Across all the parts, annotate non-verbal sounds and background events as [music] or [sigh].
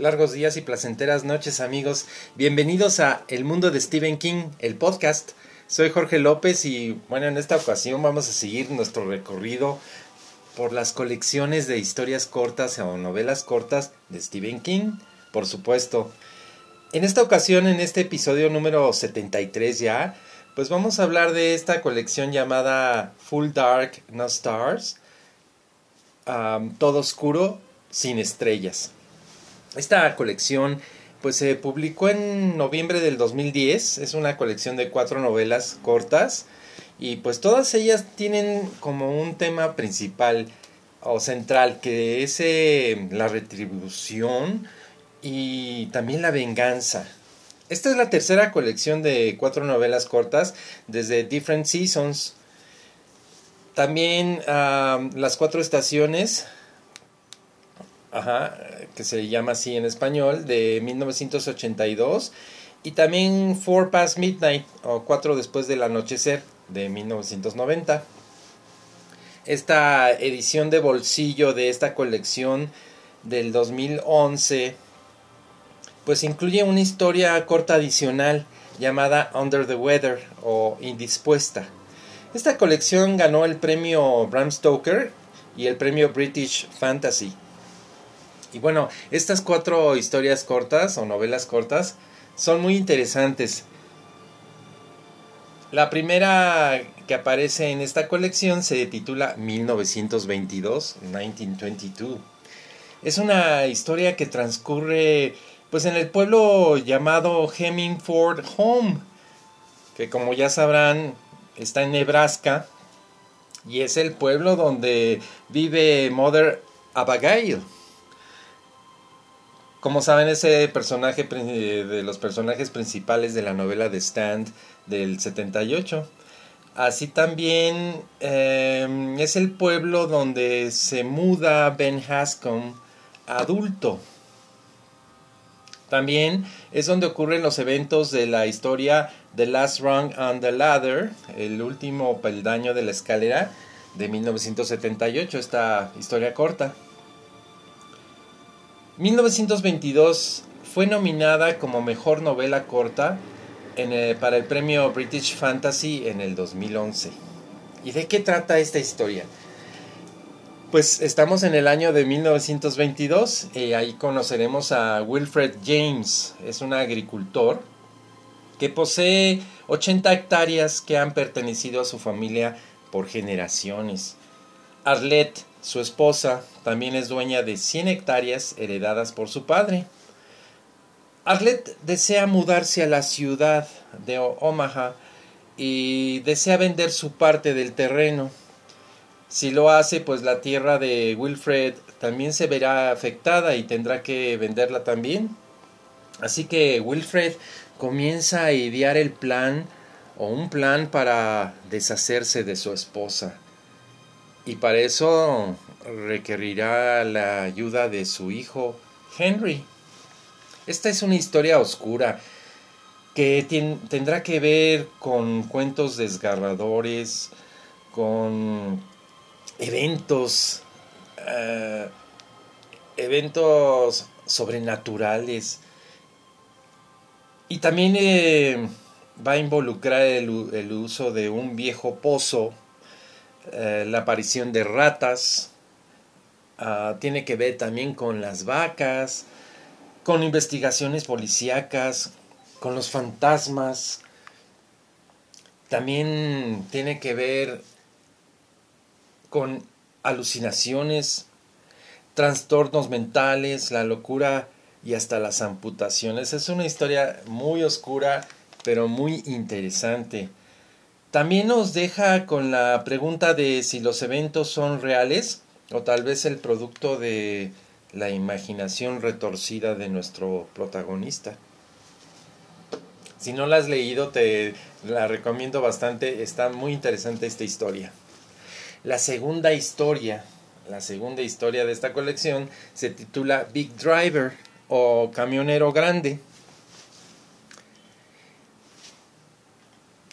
Largos días y placenteras noches amigos. Bienvenidos a El Mundo de Stephen King, el podcast. Soy Jorge López y bueno, en esta ocasión vamos a seguir nuestro recorrido por las colecciones de historias cortas o novelas cortas de Stephen King, por supuesto. En esta ocasión, en este episodio número 73 ya, pues vamos a hablar de esta colección llamada Full Dark No Stars, Todo Oscuro sin Estrellas. Esta colección pues se publicó en noviembre del 2010, es una colección de cuatro novelas cortas y pues todas ellas tienen como un tema principal o central que es eh, la retribución y también la venganza. Esta es la tercera colección de cuatro novelas cortas desde Different Seasons. También las cuatro estaciones ajá, que se llama así en español, de 1982, y también Four Past Midnight, o Cuatro después del anochecer, de 1990. Esta edición de bolsillo de esta colección del 2011, pues incluye una historia corta adicional llamada Under the Weather o Indispuesta. Esta colección ganó el premio Bram Stoker y el premio British Fantasy. Y bueno, estas cuatro historias cortas o novelas cortas son muy interesantes. La primera que aparece en esta colección se titula 1922, 1922. Es una historia que transcurre pues en el pueblo llamado Hemingford Home, que como ya sabrán está en Nebraska y es el pueblo donde vive Mother Abigail. Como saben, ese personaje de los personajes principales de la novela de Stand del 78. Así también em, es el pueblo donde se muda Ben Hascom adulto. También es donde ocurren los eventos de la historia The Last Rung on the Ladder, el último peldaño de la escalera de 1978, esta historia corta. 1922 fue nominada como mejor novela corta para el premio British Fantasy en el 2011. ¿Y de qué trata esta historia? Pues estamos en el año de 1922 y ahí conoceremos a Wilfred James. Es un agricultor que posee 80 hectáreas que han pertenecido a su familia por generaciones. Arlette su esposa también es dueña de 100 hectáreas heredadas por su padre. Arlette desea mudarse a la ciudad de Omaha y desea vender su parte del terreno. Si lo hace, pues la tierra de Wilfred también se verá afectada y tendrá que venderla también. Así que Wilfred comienza a idear el plan o un plan para deshacerse de su esposa. Y para eso requerirá la ayuda de su hijo Henry. Esta es una historia oscura que tendrá que ver con cuentos desgarradores, con eventos, eh, eventos sobrenaturales. Y también eh, va a involucrar el uso de un viejo pozo eh, la aparición de ratas, ah, tiene que ver también con las vacas, con investigaciones policíacas, con los fantasmas, también tiene que ver con alucinaciones, trastornos mentales, la locura y hasta las amputaciones. Es una historia muy oscura, pero muy interesante. También nos deja con la pregunta de si los eventos son reales o tal vez el producto de la imaginación retorcida de nuestro protagonista. Si no la has leído, te la recomiendo bastante, está muy interesante esta historia. La segunda historia, la segunda historia de esta colección se titula Big Driver o Camionero Grande.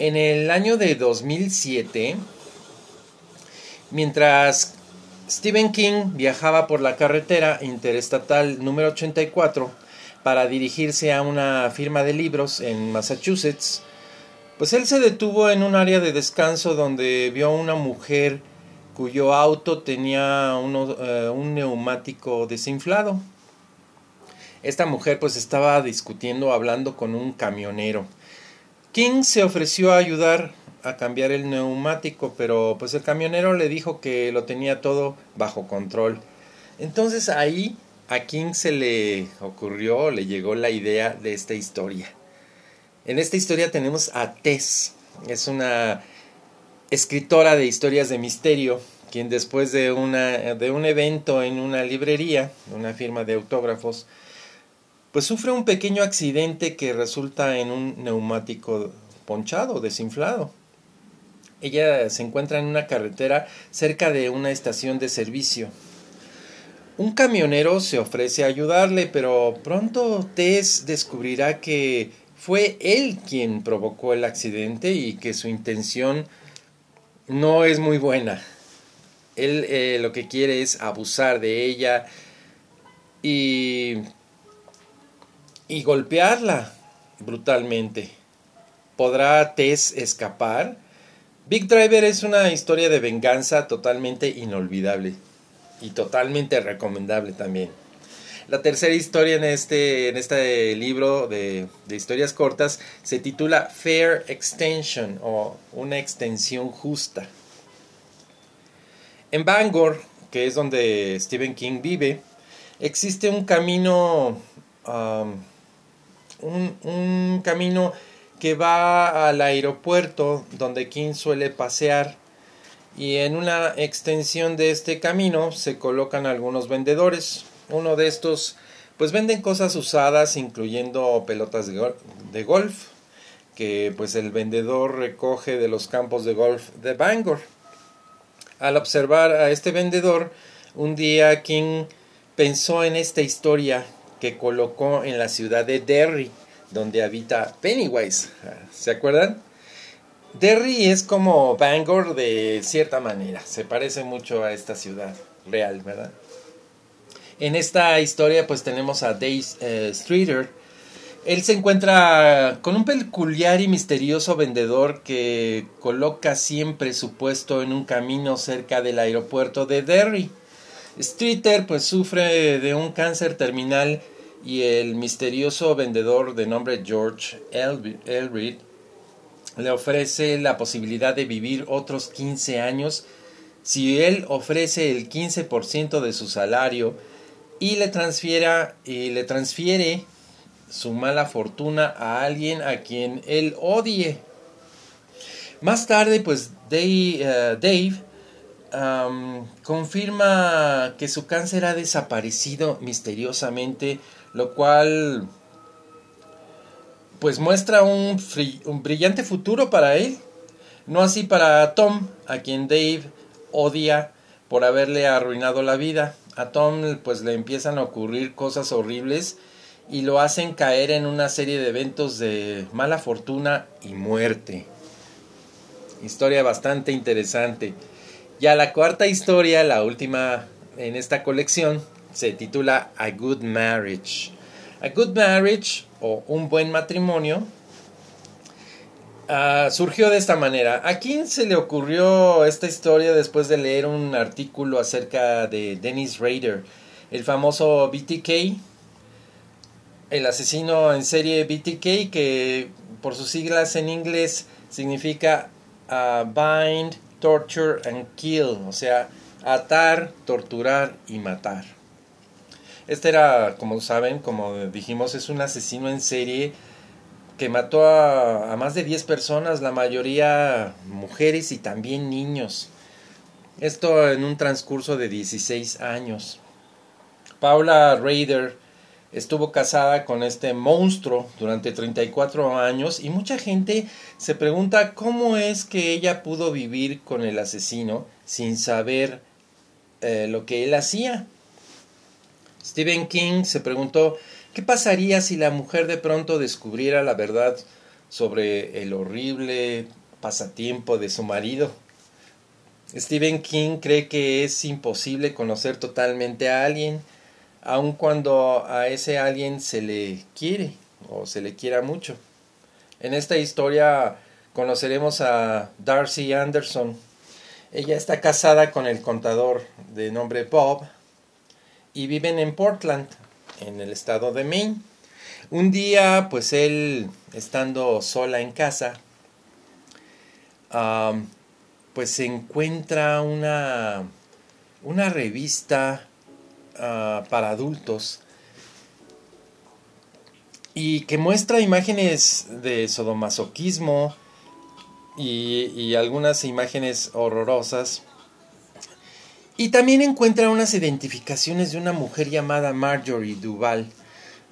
En el año de 2007, mientras Stephen King viajaba por la carretera interestatal número 84 para dirigirse a una firma de libros en Massachusetts. Pues él se detuvo en un área de descanso donde vio a una mujer cuyo auto tenía eh, un neumático desinflado. Esta mujer pues estaba discutiendo, hablando con un camionero. King se ofreció a ayudar a cambiar el neumático, pero pues el camionero le dijo que lo tenía todo bajo control. Entonces ahí a King se le ocurrió, le llegó la idea de esta historia. En esta historia tenemos a Tess, es una escritora de historias de misterio, quien después de, una, de un evento en una librería, una firma de autógrafos, pues sufre un pequeño accidente que resulta en un neumático ponchado, desinflado. Ella se encuentra en una carretera cerca de una estación de servicio. Un camionero se ofrece a ayudarle, pero pronto Tess descubrirá que fue él quien provocó el accidente y que su intención no es muy buena. Él eh, lo que quiere es abusar de ella y y golpearla brutalmente. ¿Podrá Tess escapar? Big Driver es una historia de venganza totalmente inolvidable y totalmente recomendable también. La tercera historia en este, en este libro de, de, historias cortas se titula Fair Extension o una extensión justa. En Bangor, que es donde Stephen King vive, existe un camino um, un, camino que va al aeropuerto donde King suele pasear y en una extensión de este camino se colocan algunos vendedores. Uno de estos pues venden cosas usadas incluyendo pelotas de, de golf que pues el vendedor recoge de los campos de golf de Bangor. Al observar a este vendedor, un día King pensó en esta historia que colocó en la ciudad de Derry, donde habita Pennywise. ¿Se acuerdan? Derry es como Bangor de cierta manera, se parece mucho a esta ciudad real, ¿verdad? En esta historia pues tenemos a Dave eh, Streeter. Él se encuentra con un peculiar y misterioso vendedor que coloca siempre su puesto en un camino cerca del aeropuerto de Derry. Streeter pues sufre de un cáncer terminal y el misterioso vendedor de nombre George Elrid le ofrece la posibilidad de vivir otros 15 años si él ofrece el 15% de su salario y le transfiera y le transfiere su mala fortuna a alguien a quien él odie. Más tarde, pues Dave, confirma que su cáncer ha desaparecido misteriosamente, lo cual pues muestra un, brillante futuro para él. No así para Tom, a quien Dave odia por haberle arruinado la vida. A Tom pues le empiezan a ocurrir cosas horribles y lo hacen caer en una serie de eventos de mala fortuna y muerte. Historia bastante interesante. Ya la cuarta historia, la última en esta colección, se titula A Good Marriage. A Good Marriage o Un Buen Matrimonio uh, surgió de esta manera. ¿A quién se le ocurrió esta historia después de leer un artículo acerca de Dennis Rader, el famoso BTK, el asesino en serie BTK, que por sus siglas en inglés significa uh, Bind, torture and kill, o sea, atar, torturar y matar. Este era, como saben, como dijimos, es un asesino en serie que mató a, más de 10 personas, la mayoría mujeres y también niños. Esto en un transcurso de 16 años. Paula Raider estuvo casada con este monstruo durante 34 años y mucha gente se pregunta cómo es que ella pudo vivir con el asesino sin saber eh, lo que él hacía. Stephen King se preguntó qué pasaría si la mujer de pronto descubriera la verdad sobre el horrible pasatiempo de su marido. Stephen King cree que es imposible conocer totalmente a alguien, aun cuando a ese alguien se le quiere o se le quiera mucho. En esta historia conoceremos a Darcy Anderson. Ella está casada con el contador de nombre Bob y viven en Portland, en el estado de Maine. Un día, pues él, estando sola en casa, pues se encuentra una, una revista ah, para adultos y que muestra imágenes de sodomasoquismo y, algunas imágenes horrorosas. Y también encuentra unas identificaciones de una mujer llamada Marjorie Duval,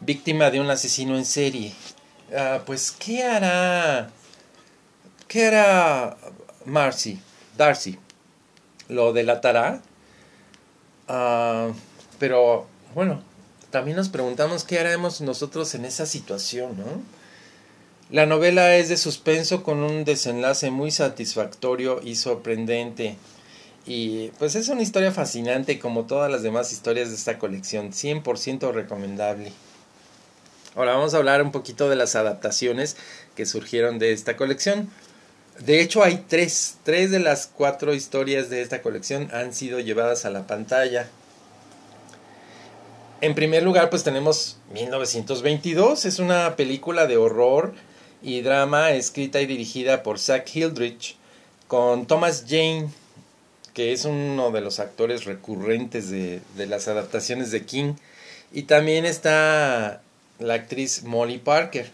víctima de un asesino en serie. Ah, pues, ¿qué hará? ¿Qué hará Marcy? Darcy? ¿Lo delatará? Ah, pero, bueno, también nos preguntamos qué haremos nosotros en esa situación, ¿no? La novela es de suspenso con un desenlace muy satisfactorio y sorprendente. Y pues es una historia fascinante como todas las demás historias de esta colección, 100% recomendable. Ahora vamos a hablar un poquito de las adaptaciones que surgieron de esta colección. De hecho hay tres, tres de las cuatro historias de esta colección han sido llevadas a la pantalla. En primer lugar, pues tenemos 1922, es una película de horror y drama escrita y dirigida por Zach Hildrich con Thomas Jane, que es uno de los actores recurrentes de, de las adaptaciones de King. Y también está la actriz Molly Parker.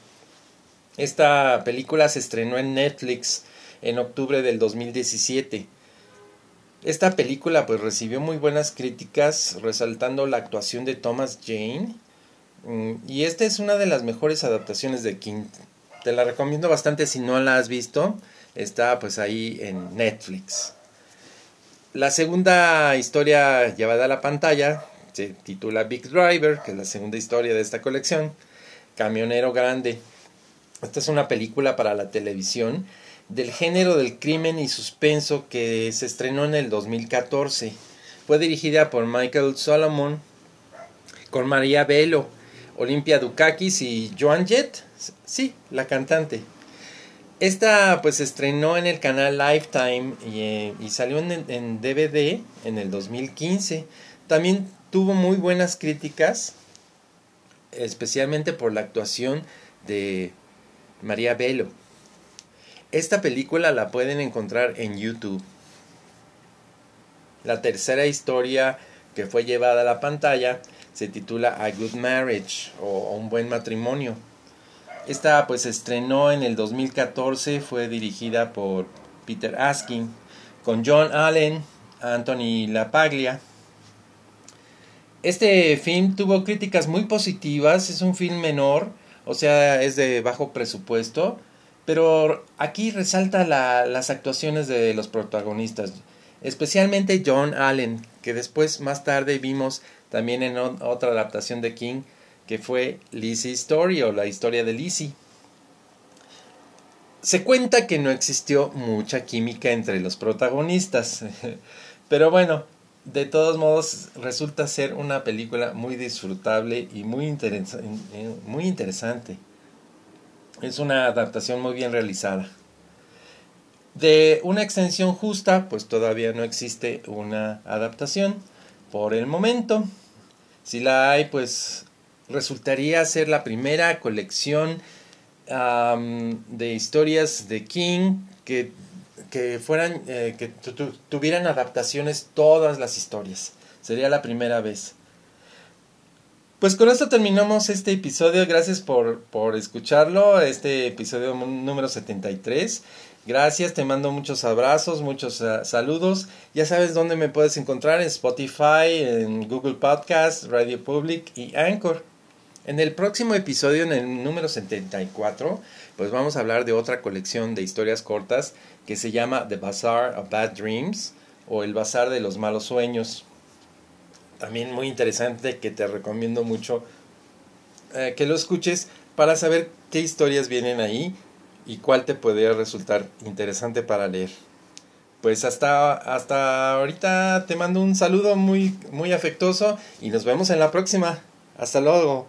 Esta película se estrenó en Netflix en octubre del 2017. Esta película pues recibió muy buenas críticas resaltando la actuación de Thomas Jane mm, y esta es una de las mejores adaptaciones de King. Te la recomiendo bastante si no la has visto. Está pues ahí en Netflix. La segunda historia llevada a la pantalla se titula Big Driver, que es la segunda historia de esta colección. Camionero Grande. Esta es una película para la televisión del género del crimen y suspenso que se estrenó en el 2014. Fue dirigida por Michael Solomon con María Velo, Olimpia Dukakis y Joan Jett, sí, la cantante. Esta pues se estrenó en el canal Lifetime y, eh, salió en, en, DVD en el 2015. También tuvo muy buenas críticas, especialmente por la actuación de María Velo. Esta película la pueden encontrar en YouTube. La tercera historia que fue llevada a la pantalla se titula A Good Marriage o Un Buen Matrimonio. Esta pues se estrenó en el 2014, fue dirigida por Peter Askin, con John Allen, Anthony LaPaglia. Este film tuvo críticas muy positivas, es un film menor, o sea, es de bajo presupuesto, pero aquí resalta la, las actuaciones de los protagonistas, especialmente John Allen, que después más tarde vimos también en otra adaptación de King, que fue Lizzie Story o la historia de Lizzie. Se cuenta que no existió mucha química entre los protagonistas, [laughs] pero bueno, de todos modos resulta ser una película muy disfrutable y muy, muy interesante. Es una adaptación muy bien realizada. De una extensión justa, pues todavía no existe una adaptación por el momento. Si la hay, pues resultaría ser la primera colección de historias de King que, que fueran eh, que tuvieran adaptaciones todas las historias. Sería la primera vez. Pues con esto terminamos este episodio. Gracias por, por escucharlo. Este episodio número 73. Gracias, te mando muchos abrazos, muchos uh, saludos. Ya sabes dónde me puedes encontrar en Spotify, en Google Podcast, Radio Public y Anchor. En el próximo episodio, en el número 74, pues vamos a hablar de otra colección de historias cortas que se llama The Bazaar of Bad Dreams o El Bazar de los Malos Sueños también muy interesante que te recomiendo mucho eh, que lo escuches para saber qué historias vienen ahí y cuál te puede resultar interesante para leer. Pues hasta, hasta ahorita te mando un saludo muy, muy afectuoso y nos vemos en la próxima. Hasta luego.